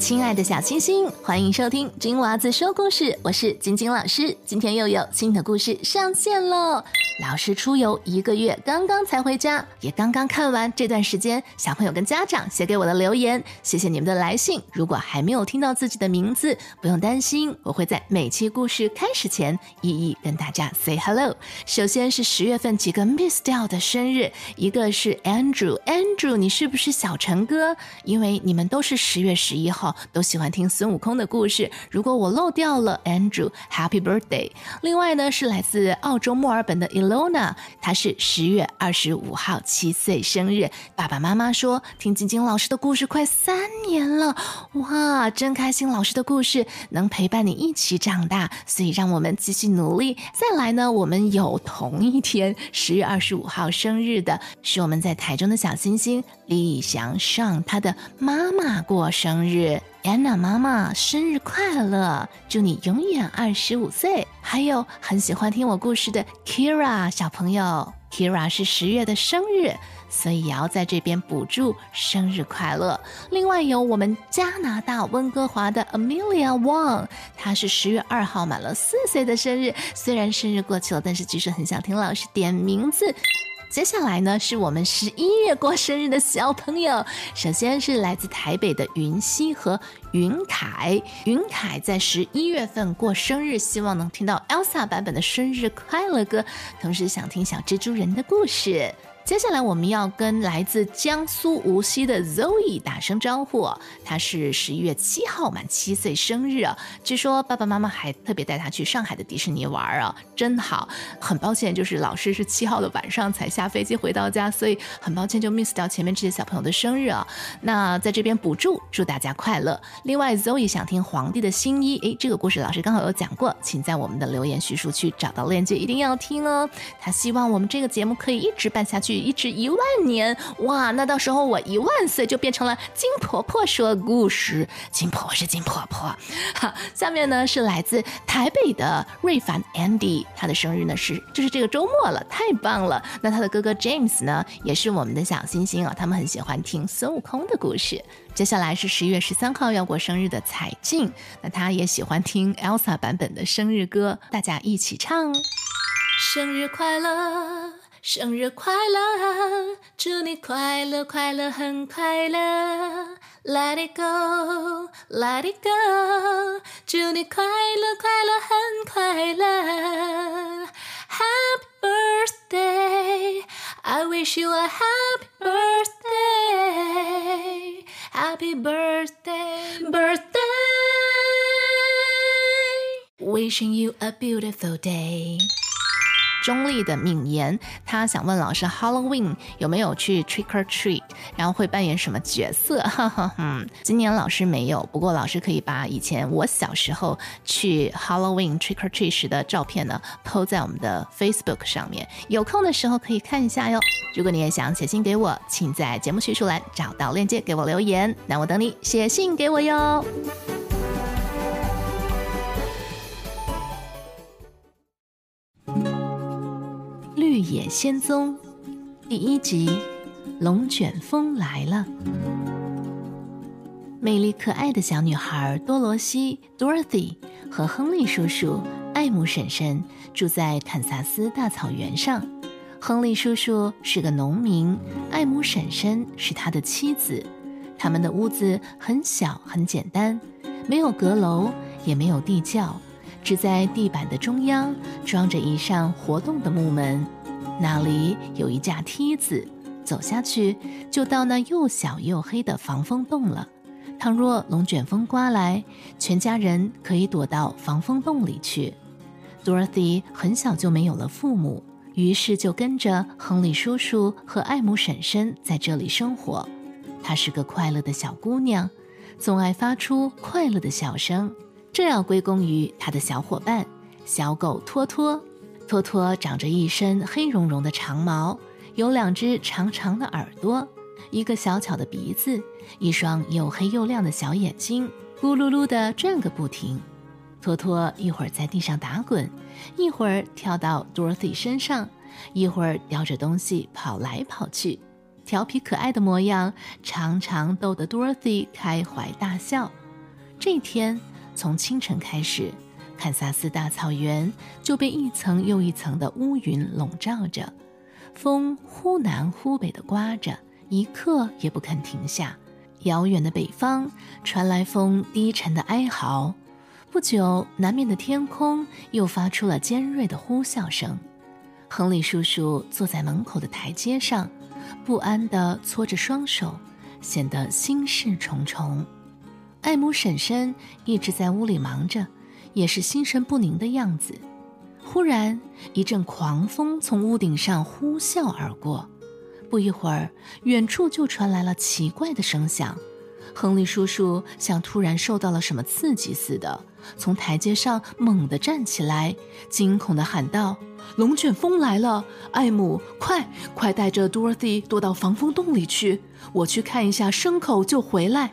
亲爱的小星星，欢迎收听金娃子说故事，我是晶晶老师。今天又有新的故事上线喽！老师出游一个月，刚刚才回家，也刚刚看完这段时间小朋友跟家长写给我的留言，谢谢你们的来信。如果还没有听到自己的名字，不用担心，我会在每期故事开始前一一跟大家 say hello。首先是十月份几个 miss 掉的生日，一个是 Andrew，Andrew，你是不是小陈哥？因为你们都是十月十一号，都喜欢听孙悟空的故事。如果我漏掉了 Andrew，Happy birthday！另外呢，是来自澳洲墨尔本的 Ilona，她是十月二十五号七岁生日。爸爸妈妈说听晶晶老师的故事快三年了，哇，真开心！老师的故事能陪伴你一起长大，所以让我们继续努力。再来呢，我们有同一天十月二十五号生日的，是我们在台中的小星星李祥上，他的妈妈过生日。安娜妈妈生日快乐，祝你永远二十五岁。还有很喜欢听我故事的 Kira 小朋友，Kira 是十月的生日，所以也要在这边补祝生日快乐。另外有我们加拿大温哥华的 Amelia Wang，她是十月二号满了四岁的生日。虽然生日过去了，但是其实很想听老师点名字。接下来呢，是我们十一月过生日的小朋友。首先是来自台北的云溪和云凯。云凯在十一月份过生日，希望能听到 Elsa 版本的生日快乐歌，同时想听小蜘蛛人的故事。接下来我们要跟来自江苏无锡的 Zoe 打声招呼，他是十一月七号满七岁生日啊！据说爸爸妈妈还特别带他去上海的迪士尼玩啊，真好。很抱歉，就是老师是七号的晚上才下飞机回到家，所以很抱歉就 miss 掉前面这些小朋友的生日啊。那在这边补祝，祝大家快乐。另外，Zoe 想听皇帝的新衣，诶，这个故事老师刚好有讲过，请在我们的留言叙述区找到链接，一定要听哦。他希望我们这个节目可以一直办下去。一直一万年哇！那到时候我一万岁就变成了金婆婆说故事，金婆婆是金婆婆。好，下面呢是来自台北的瑞凡 Andy，他的生日呢是就是这个周末了，太棒了。那他的哥哥 James 呢也是我们的小星星啊，他们很喜欢听孙悟空的故事。接下来是十一月十三号要过生日的彩静，那他也喜欢听 Elsa 版本的生日歌，大家一起唱，生日快乐。生日快乐，祝你快乐快乐很快乐。Let it go, let it go，祝你快乐快乐很快乐。Happy birthday, I wish you a happy birthday, happy birthday, birthday. Wishing you a beautiful day. 中立的敏言，他想问老师，Halloween 有没有去 trick or treat，然后会扮演什么角色？哈哈，嗯，今年老师没有，不过老师可以把以前我小时候去 Halloween trick or treat 时的照片呢，po 在我们的 Facebook 上面，有空的时候可以看一下哟。如果你也想写信给我，请在节目叙述栏找到链接给我留言，那我等你写信给我哟。《绿野仙踪》第一集《龙卷风来了》。美丽可爱的小女孩多罗西 （Dorothy） 和亨利叔叔、艾姆婶婶住在堪萨斯大草原上。亨利叔叔是个农民，艾姆婶婶是他的妻子。他们的屋子很小很简单，没有阁楼，也没有地窖，只在地板的中央装着一扇活动的木门。那里有一架梯子，走下去就到那又小又黑的防风洞了。倘若龙卷风刮来，全家人可以躲到防风洞里去。Dorothy 很小就没有了父母，于是就跟着亨利叔叔和艾姆婶婶在这里生活。她是个快乐的小姑娘，总爱发出快乐的笑声。这要归功于她的小伙伴小狗托托。托托长着一身黑茸茸的长毛，有两只长长的耳朵，一个小巧的鼻子，一双又黑又亮的小眼睛，咕噜噜地转个不停。托托一会儿在地上打滚，一会儿跳到 Dorothy 身上，一会儿叼着东西跑来跑去，调皮可爱的模样常常逗得 Dorothy 开怀大笑。这天从清晨开始，堪萨斯大草原就被一层又一层的乌云笼罩着，风忽南忽北的刮着，一刻也不肯停下。遥远的北方传来风低沉的哀嚎。不久，南面的天空又发出了尖锐的呼啸声。亨利叔叔坐在门口的台阶上，不安地搓着双手，显得心事重重。艾姆婶婶一直在屋里忙着，也是心神不宁的样子。忽然，一阵狂风从屋顶上呼啸而过，不一会儿，远处就传来了奇怪的声响。亨利叔叔像突然受到了什么刺激似的，从台阶上猛地站起来，惊恐地喊道：“龙卷风来了！艾姆，快快带着 Dorothy 躲到防风洞里去，我去看一下牲口就回来。”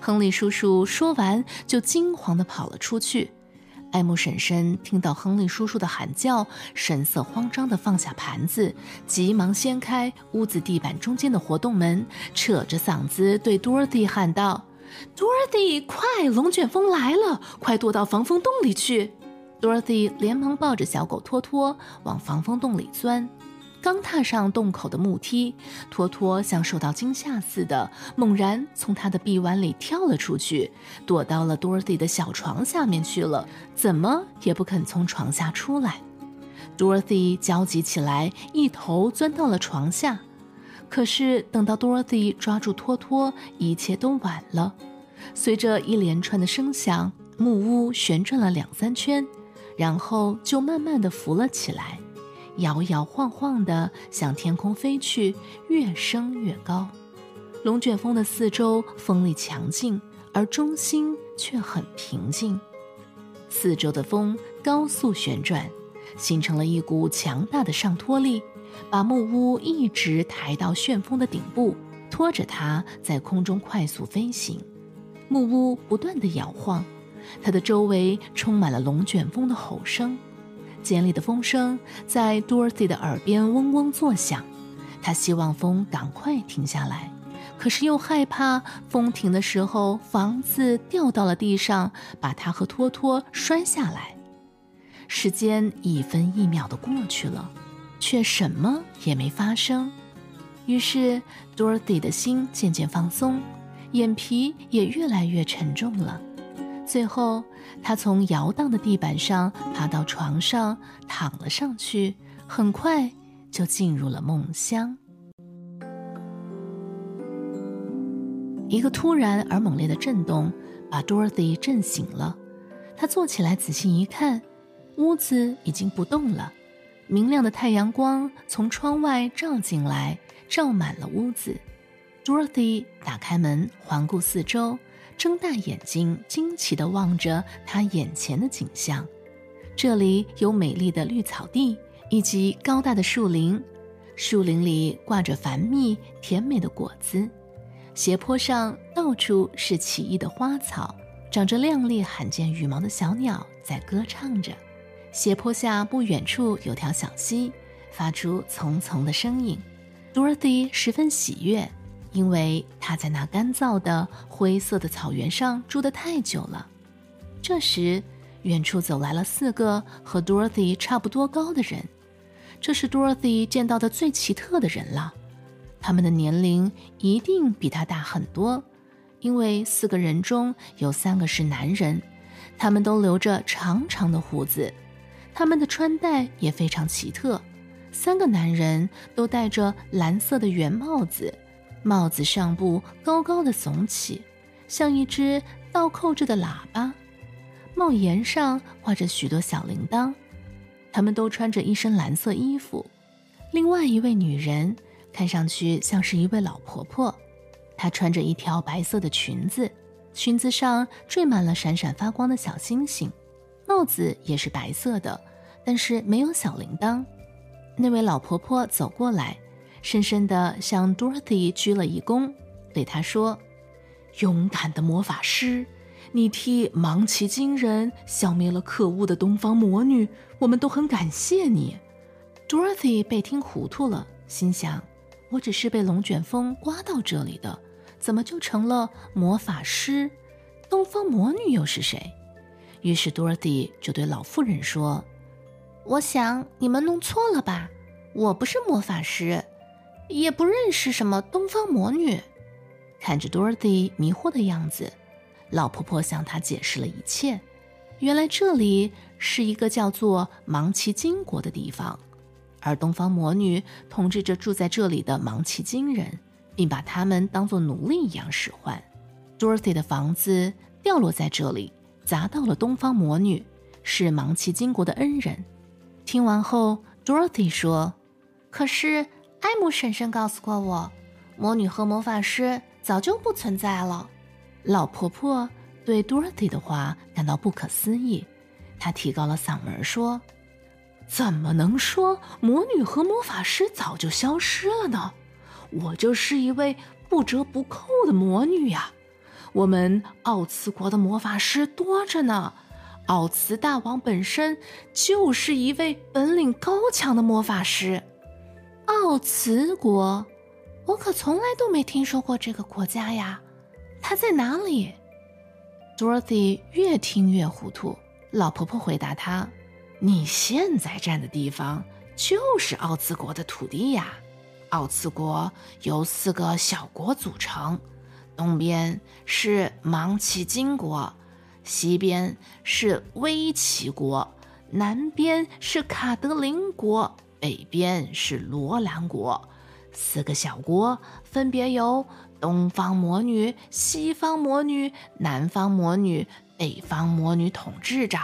亨利叔叔说完，就惊慌地跑了出去。艾姆婶婶听到亨利叔叔的喊叫，神色慌张地放下盘子，急忙掀开屋子地板中间的活动门，扯着嗓子对 Dorothy 喊道：“Dorothy，快！龙卷风来了，快躲到防风洞里去！”Dorothy 连忙抱着小狗托托往防风洞里钻。刚踏上洞口的木梯，托托像受到惊吓似的，猛然从他的臂弯里跳了出去，躲到了 Dorothy 的小床下面去了，怎么也不肯从床下出来。Dorothy 焦急起来，一头钻到了床下。可是等到 Dorothy 抓住托托，一切都晚了。随着一连串的声响，木屋旋转了两三圈，然后就慢慢的浮了起来。摇摇晃晃地向天空飞去，越升越高。龙卷风的四周风力强劲，而中心却很平静。四周的风高速旋转，形成了一股强大的上托力，把木屋一直抬到旋风的顶部，拖着它在空中快速飞行。木屋不断地摇晃，它的周围充满了龙卷风的吼声。尖利的风声在 Dorothy 的耳边嗡嗡作响，他希望风赶快停下来，可是又害怕风停的时候房子掉到了地上，把他和托托摔下来。时间一分一秒的过去了，却什么也没发生。于是 Dorothy 的心渐渐放松，眼皮也越来越沉重了。最后，他从摇荡的地板上爬到床上，躺了上去，很快就进入了梦乡。一个突然而猛烈的震动把 Dorothy 震醒了，她坐起来仔细一看，屋子已经不动了，明亮的太阳光从窗外照进来，照满了屋子。Dorothy 打开门，环顾四周。睁大眼睛，惊奇地望着他眼前的景象。这里有美丽的绿草地以及高大的树林，树林里挂着繁密甜美的果子。斜坡上到处是奇异的花草，长着亮丽罕见羽毛的小鸟在歌唱着。斜坡下不远处有条小溪，发出淙淙的声音。Dorothy 十分喜悦。因为他在那干燥的灰色的草原上住得太久了。这时，远处走来了四个和 Dorothy 差不多高的人，这是 Dorothy 见到的最奇特的人了。他们的年龄一定比他大很多，因为四个人中有三个是男人，他们都留着长长的胡子，他们的穿戴也非常奇特。三个男人都戴着蓝色的圆帽子。帽子上部高高的耸起，像一只倒扣着的喇叭。帽檐上挂着许多小铃铛。他们都穿着一身蓝色衣服。另外一位女人看上去像是一位老婆婆，她穿着一条白色的裙子，裙子上缀满了闪闪发光的小星星。帽子也是白色的，但是没有小铃铛。那位老婆婆走过来。深深地向 Dorothy 鞠了一躬，对他说：“勇敢的魔法师，你替芒奇金人消灭了可恶的东方魔女，我们都很感谢你。”Dorothy 被听糊涂了，心想：“我只是被龙卷风刮到这里的，怎么就成了魔法师？东方魔女又是谁？于是 Dorothy 就对老妇人说：“我想你们弄错了吧，我不是魔法师，也不认识什么东方魔女。”看着 Dorothy 迷惑的样子，老婆婆向她解释了一切。原来这里是一个叫做芒奇金国的地方，而东方魔女统治着住在这里的芒奇金人，并把他们当作奴隶一样使唤。Dorothy 的房子掉落在这里，砸到了东方魔女，是芒奇金国的恩人。听完后，Dorothy 说：“可是艾姆婶婶告诉过我，魔女和魔法师早就不存在了。”老婆婆。对 Dorothy 的话感到不可思议，她提高了嗓门说：“怎么能说魔女和魔法师早就消失了呢？我就是一位不折不扣的魔女呀！我们奥茨国的魔法师多着呢，奥茨大王本身就是一位本领高强的魔法师。奥茨国，我可从来都没听说过这个国家呀，它在哪里？” Dorothy 越听越糊涂。老婆婆回答她：“你现在站的地方就是奥兹国的土地呀。奥兹国由四个小国组成，东边是芒奇金国，西边是威奇国，南边是卡德林国，北边是罗兰国。四个小国分别由……”东方魔女、西方魔女、南方魔女、北方魔女统治着，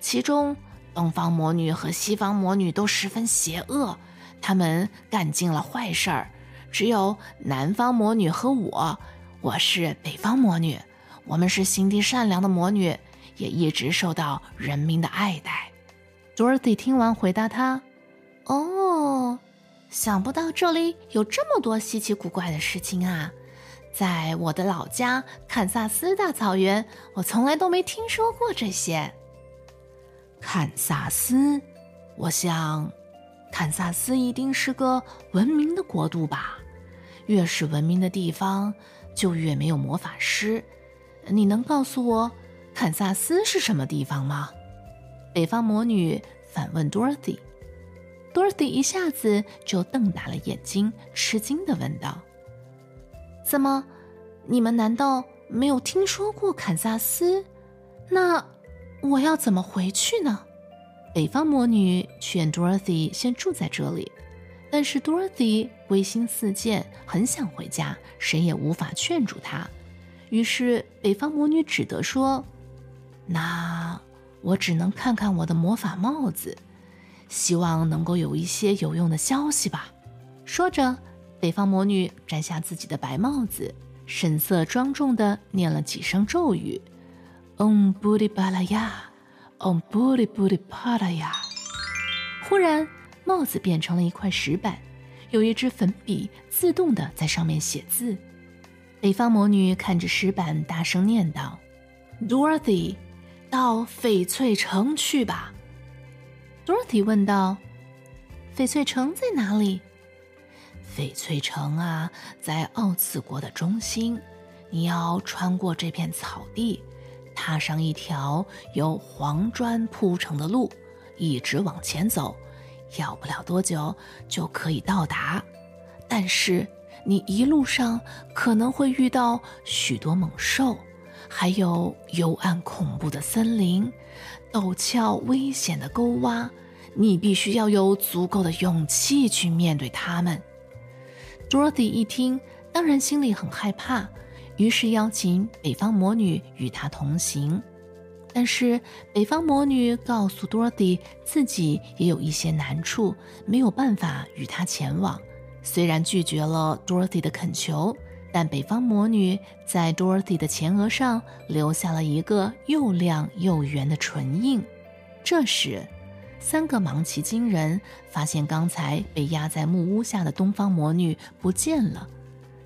其中东方魔女和西方魔女都十分邪恶，他们干尽了坏事儿。只有南方魔女和我，我是北方魔女，我们是心地善良的魔女，也一直受到人民的爱戴。Dorothy 听完回答他：“哦。”想不到这里有这么多稀奇古怪的事情啊！在我的老家堪萨斯大草原，我从来都没听说过这些。堪萨斯，我想，堪萨斯一定是个文明的国度吧？越是文明的地方，就越没有魔法师。你能告诉我，堪萨斯是什么地方吗？北方魔女反问 Dorothy。Dorothy 一下子就瞪大了眼睛，吃惊地问道：“怎么，你们难道没有听说过堪萨斯？那我要怎么回去呢？”北方魔女劝 Dorothy 先住在这里，但是 Dorothy 归心似箭，很想回家，谁也无法劝住她。于是北方魔女只得说：“那我只能看看我的魔法帽子。”希望能够有一些有用的消息吧。说着，北方魔女摘下自己的白帽子，神色庄重地念了几声咒语：“Om Budi Balaya，Om Budi Budi Padaya。”忽然，帽子变成了一块石板，有一支粉笔自动地在上面写字。北方魔女看着石板，大声念道：“Dorothy，到翡翠城去吧。” Dorothy 问道：“翡翠城在哪里？”“翡翠城啊，在奥茨国的中心。你要穿过这片草地，踏上一条由黄砖铺成的路，一直往前走，要不了多久就可以到达。但是你一路上可能会遇到许多猛兽，还有幽暗恐怖的森林。”陡峭危险的沟洼，你必须要有足够的勇气去面对他们。Dorothy 一听，当然心里很害怕，于是邀请北方魔女与她同行。但是北方魔女告诉 Dorothy，自己也有一些难处，没有办法与她前往。虽然拒绝了 Dorothy 的恳求。但北方魔女在 Dorothy 的前额上留下了一个又亮又圆的唇印。这时，三个芒奇金人发现刚才被压在木屋下的东方魔女不见了，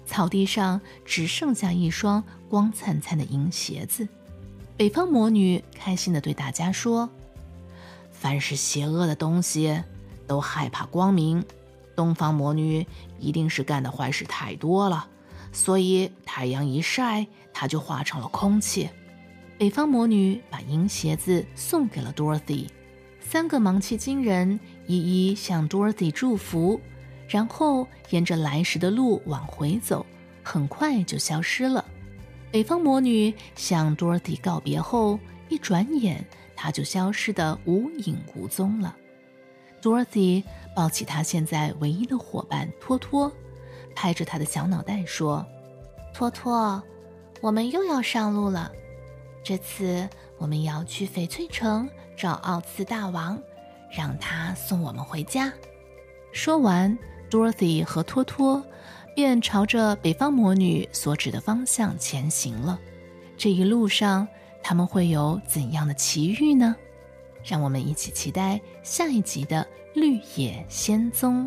草地上只剩下一双光灿灿的银鞋子。北方魔女开心地对大家说：“凡是邪恶的东西，都害怕光明。东方魔女一定是干的坏事太多了。”所以太阳一晒，它就化成了空气。北方魔女把银鞋子送给了 Dorothy。三个芒气金人一一向 Dorothy 祝福，然后沿着来时的路往回走，很快就消失了。北方魔女向 Dorothy 告别后，一转眼，她就消失得无影无踪了。Dorothy 抱起她现在唯一的伙伴托托，拍着他的小脑袋说：“托托，我们又要上路了。这次我们要去翡翠城找奥兹大王，让他送我们回家。”说完，Dorothy 和托托。便朝着北方魔女所指的方向前行了。这一路上，他们会有怎样的奇遇呢？让我们一起期待下一集的《绿野仙踪》。